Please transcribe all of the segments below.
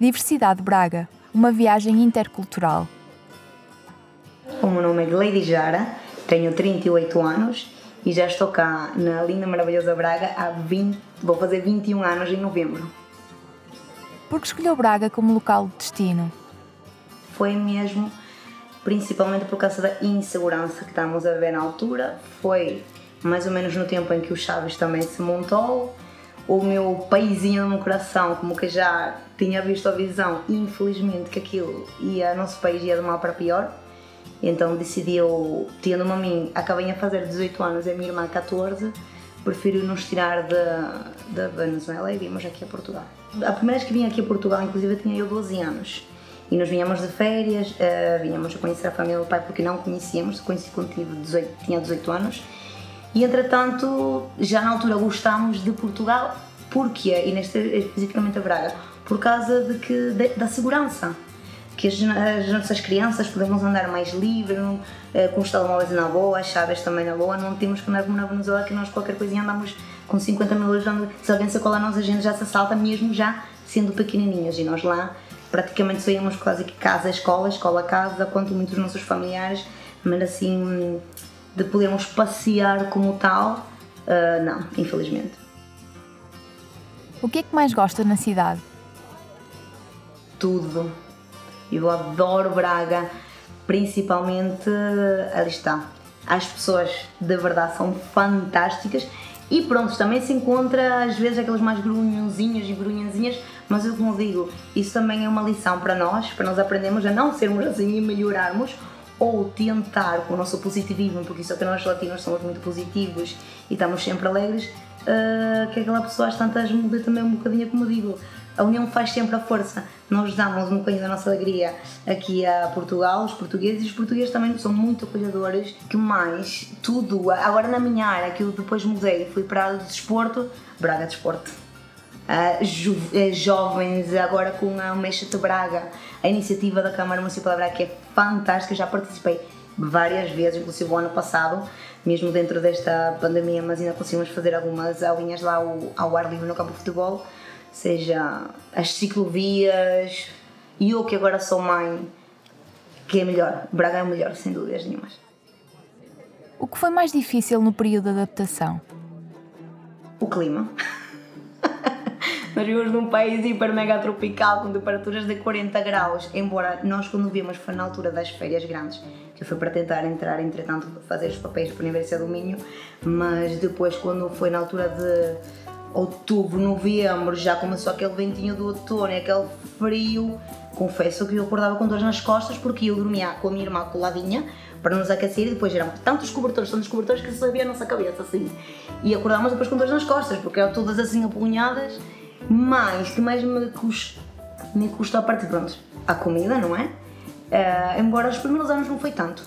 Diversidade Braga, uma viagem intercultural. O meu nome é Gleide Jara, tenho 38 anos e já estou cá na linda, maravilhosa Braga há 20, vou fazer 21 anos em novembro. Por que escolheu Braga como local de destino? Foi mesmo, principalmente por causa da insegurança que estávamos a ver na altura, foi mais ou menos no tempo em que o Chaves também se montou, o meu paizinho no meu coração, como que já tinha visto a visão, infelizmente que aquilo ia, nosso país ia de mal para pior, então decidiu, tendo-me a mim, acabei a fazer 18 anos e a minha irmã 14, prefiro nos tirar da Venezuela e vimos aqui a Portugal. A primeira vez que vim aqui a Portugal, inclusive, tinha eu 12 anos. E nós vinhamos de férias, uh, vinhamos a conhecer a família do pai porque não conhecíamos, conheci quando tinha 18, tinha 18 anos. E entretanto, já na altura gostámos de Portugal, porquê? E neste, especificamente a Braga, por causa de que, de, da segurança. Que as, as, nossas crianças podemos andar mais livre, não, eh, com os telemóveis na boa, as chaves também na boa, não temos que andar como na Venezuela que nós qualquer coisinha andamos com 50 mil euros, se alguém se colar nós a gente já se assalta mesmo já sendo pequenininhas. E nós lá praticamente saímos quase que casa, escola, escola, casa, quanto muitos nossos familiares, mas assim de podermos passear como tal, uh, não, infelizmente. O que é que mais gosta na cidade? Tudo eu adoro Braga, principalmente, ali está, as pessoas de verdade são fantásticas e pronto, também se encontra às vezes aqueles mais grunhãozinhos e grunhãzinhas, mas eu como digo, isso também é uma lição para nós, para nós aprendermos a não sermos assim e melhorarmos ou tentar com o nosso positivismo, porque é que nós latinos somos muito positivos e estamos sempre alegres, uh, que aquela pessoa às tantas muda também um bocadinho como digo, a união faz sempre a força. Nós damos um bocadinho da nossa alegria aqui a Portugal, os portugueses, e os portugueses também são muito acolhedores, que mais, tudo, agora na minha área, que eu depois mudei, fui para a de desporto, Braga Desporto. Uh, jo uh, jovens, agora com a Mexa de Braga, a iniciativa da Câmara Municipal de Braga, que é fantástica, já participei várias vezes, inclusive o ano passado, mesmo dentro desta pandemia, mas ainda conseguimos fazer algumas aulinhas lá ao, ao ar livre no campo de futebol seja as ciclovias e eu que agora sou mãe, que é melhor, Braga é melhor, sem dúvidas nenhumas. O que foi mais difícil no período de adaptação? O clima. Nós vivemos num país hiper mega tropical com temperaturas de 40 graus, embora nós quando vimos foi na altura das férias grandes, que foi para tentar entrar, entretanto, fazer os papéis para a Universidade do Minho, mas depois quando foi na altura de outubro, novembro, já começou aquele ventinho do outono, aquele frio. Confesso que eu acordava com dores nas costas porque eu dormia com a minha irmã coladinha para nos aquecer e depois eram tantos cobertores, tantos cobertores que se sabia a nossa cabeça assim. E acordávamos depois com dores nas costas porque eram todas assim apunhadas. Mas que mais me custa, me custa a parte, pronto, a comida, não é? Uh, embora os primeiros anos não foi tanto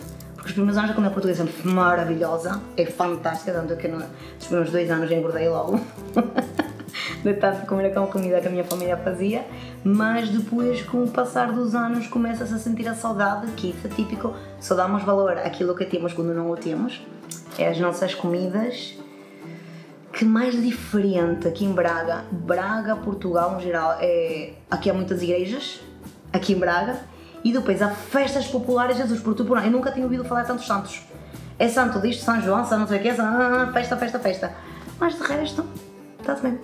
os primeiros anos a comida portuguesa é maravilhosa, é fantástica, tanto que nos primeiros dois anos engordei logo. de tanto comer aquela comida que a minha família fazia, mas depois, com o passar dos anos, começa-se a sentir a saudade, que isso é típico, só damos valor àquilo que temos quando não o temos, é as nossas comidas. Que mais diferente aqui em Braga, Braga, Portugal no geral, é, aqui há muitas igrejas, aqui em Braga, e depois há festas populares, Jesus, por tu por Eu nunca tinha ouvido falar de tantos santos. É santo disto, São João, São não sei o que, ah, festa, festa, festa. Mas de resto, está-se bem.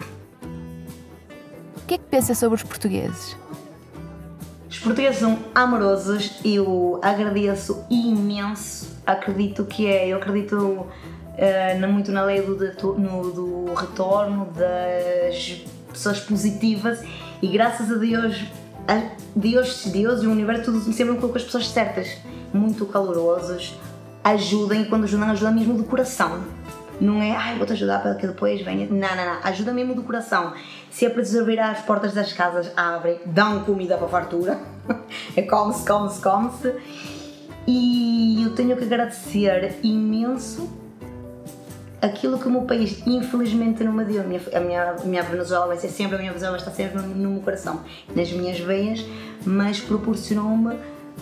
O que é que pensa sobre os portugueses? Os portugueses são amorosos, eu agradeço imenso. Acredito que é, eu acredito uh, muito na lei do, no, do retorno das pessoas positivas e graças a Deus Deus, Deus e o universo tudo sempre colocou as pessoas certas, muito calorosos, ajudem quando ajudam, ajudam mesmo do coração. Não é, ai, vou-te ajudar para que depois venha. Não, não, não. Ajuda mesmo do coração. Se é para desobeir as portas das casas, abrem, dão comida para a fartura. é come-se, come-se, come-se. E eu tenho que agradecer imenso aquilo que o meu país infelizmente não me deu. A minha, a minha, a minha Venezuela vai ser sempre, a minha Venezuela está sempre no, no meu coração, nas minhas veias, mas proporcionou-me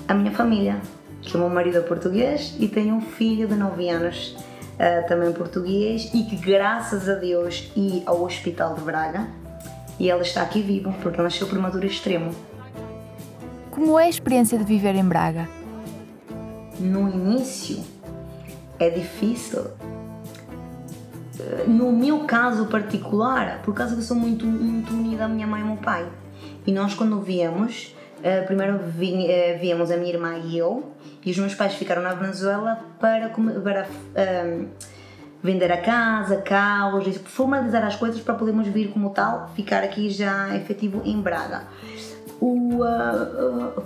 a minha família, que o meu marido é português e tenho um filho de 9 anos uh, também português e que graças a Deus e ao Hospital de Braga e ele está aqui vivo porque nasceu prematuro extremo Como é a experiência de viver em Braga? No início é difícil. No meu caso particular, por causa que eu sou muito, muito unida à minha mãe e ao meu pai. E nós, quando viemos, eh, primeiro eh, viemos a minha irmã e eu, e os meus pais ficaram na Venezuela para, para um, vender a casa, carros, formalizar as coisas para podermos vir como tal, ficar aqui já efetivo em Braga. O uh, uh,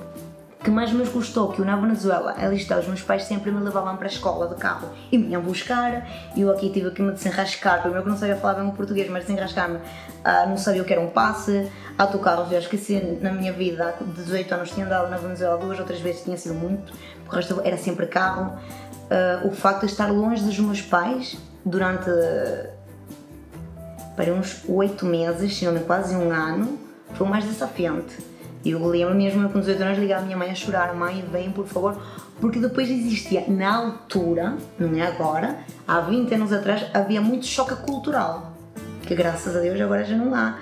que mais me gostou que eu na Venezuela, ali está, os meus pais sempre me levavam para a escola de carro e me iam buscar. Eu aqui tive que me desenrascar, primeiro que não sabia falar bem o português, mas desenrascar-me, uh, não sabia o que era um passe, autocarros, eu esqueci na minha vida, de 18 anos tinha andado na Venezuela duas ou três vezes, tinha sido muito, o resto era sempre carro. Uh, o facto de estar longe dos meus pais durante para uns oito meses, se não quase um ano, foi mais desafiante. E eu lembro mesmo com 18 anos ligar a minha mãe a chorar, mãe, vem por favor, porque depois existia, na altura, não é agora, há 20 anos atrás, havia muito choque cultural, que graças a Deus agora já não há,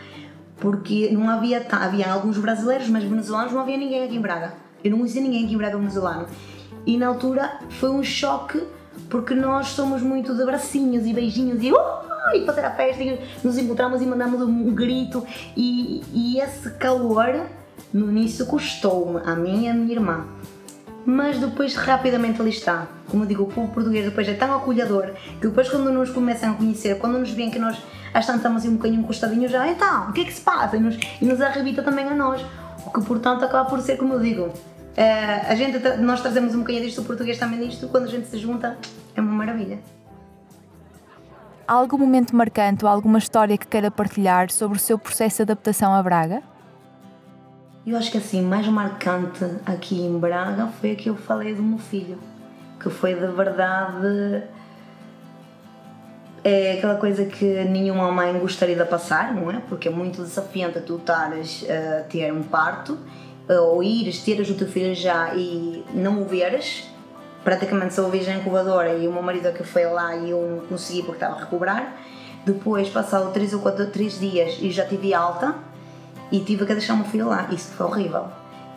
porque não havia, havia alguns brasileiros, mas venezuelanos não havia ninguém aqui em Braga. Eu não conhecia ninguém aqui em Braga venezuelano. E na altura foi um choque porque nós somos muito de bracinhos e beijinhos e, uh, e fazer a festa e nos encontramos e mandamos um grito e, e esse calor no início custou-me a mim e a minha irmã mas depois rapidamente ali está. Como digo, o povo português depois é tão acolhedor que depois quando nos começam a conhecer, quando nos veem que nós estamos assim um bocadinho encostadinhos já, então, o que é que se passa? E nos, e nos arrebita também a nós. O que portanto acaba por ser, como eu digo, Uh, a gente, nós trazemos um bocadinho disto, o português também disto, quando a gente se junta, é uma maravilha. Há algum momento marcante ou alguma história que queira partilhar sobre o seu processo de adaptação a Braga? Eu acho que assim, mais marcante aqui em Braga foi a que eu falei do meu filho, que foi de verdade é aquela coisa que nenhuma mãe gostaria de passar, não é? Porque é muito desafiante tu estares a ter um parto ou ires, teres o teu filho já e não o veres, praticamente só o vejo na incubadora e o meu marido que foi lá e eu não consegui porque estava a recuperar. Depois, passado 3 ou 4, 3 dias e já tive alta e tive que deixar o meu filho lá. Isso foi horrível.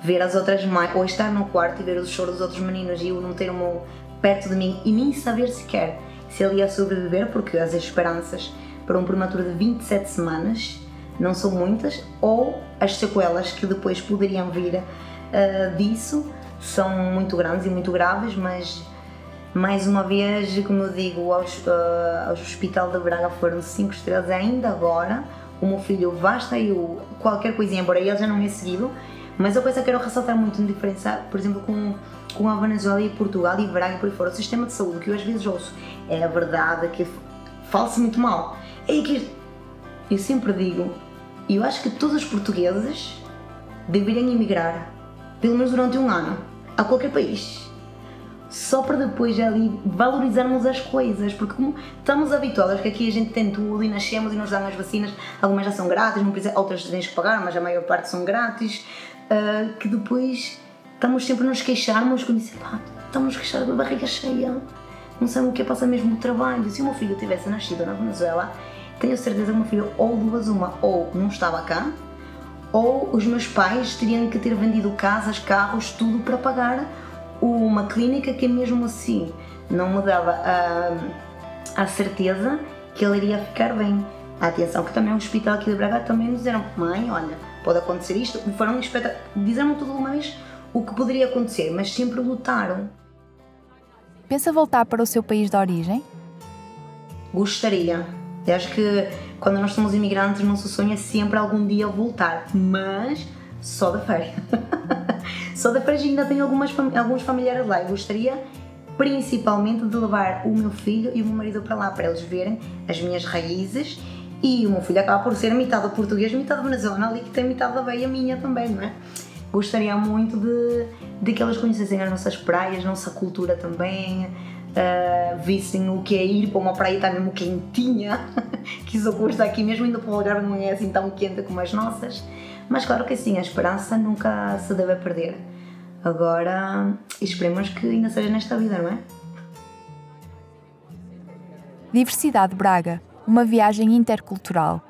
Ver as outras mães, ou estar no quarto e ver os choros dos outros meninos e eu não ter o meu perto de mim e nem saber sequer se ele ia sobreviver, porque as esperanças para um prematuro de 27 semanas não são muitas, ou as sequelas que depois poderiam vir uh, disso são muito grandes e muito graves, mas mais uma vez, como eu digo, ao, uh, ao Hospital de Braga foram 5 estrelas ainda agora. O meu filho basta eu qualquer coisinha, embora ele já não é seguido, mas a coisa que eu quero ressaltar muito em diferença, por exemplo, com, com a Venezuela e Portugal e Braga e por aí fora, o sistema de saúde que eu às vezes ouço é a verdade, que fala-se muito mal. É que eu sempre digo, e eu acho que todos os portugueses deveriam emigrar, pelo menos durante um ano, a qualquer país. Só para depois ali valorizarmos as coisas, porque como estamos habituados que aqui a gente tem tudo e nascemos e nos dão as vacinas, algumas já são grátis, não precisa, outras tens que pagar, mas a maior parte são grátis, uh, que depois estamos sempre a nos queixarmos quando dizem, pá, estamos a queixar da barriga cheia, não sabemos o que é passar mesmo o trabalho. Se o meu filho tivesse nascido na Venezuela, tenho certeza que o meu filho ou duas uma ou não estava cá ou os meus pais teriam que ter vendido casas, carros, tudo para pagar uma clínica que mesmo assim não me dava a, a certeza que ele iria ficar bem. Atenção que também o hospital aqui de Braga também nos disseram, mãe, olha, pode acontecer isto, foram disseram tudo mais o que poderia acontecer, mas sempre lutaram. Pensa voltar para o seu país de origem? Gostaria, eu acho que quando nós somos imigrantes, nosso sonho é sempre algum dia voltar, mas só da férias. só da férias ainda tenho algumas, alguns familiares lá. Eu gostaria principalmente de levar o meu filho e o meu marido para lá, para eles verem as minhas raízes. E o meu filho acaba por ser metade português, metade venezuelano, ali que tem metade da veia minha também, não é? Gostaria muito de, de que eles conhecessem as nossas praias, nossa cultura também, uh, vissem o que é ir para uma praia estar mesmo quentinha, que isso custa aqui mesmo, ainda para o lugar não é assim tão quente como as nossas. Mas claro que sim, a esperança nunca se deve perder. Agora, esperemos que ainda seja nesta vida, não é? Diversidade Braga, uma viagem intercultural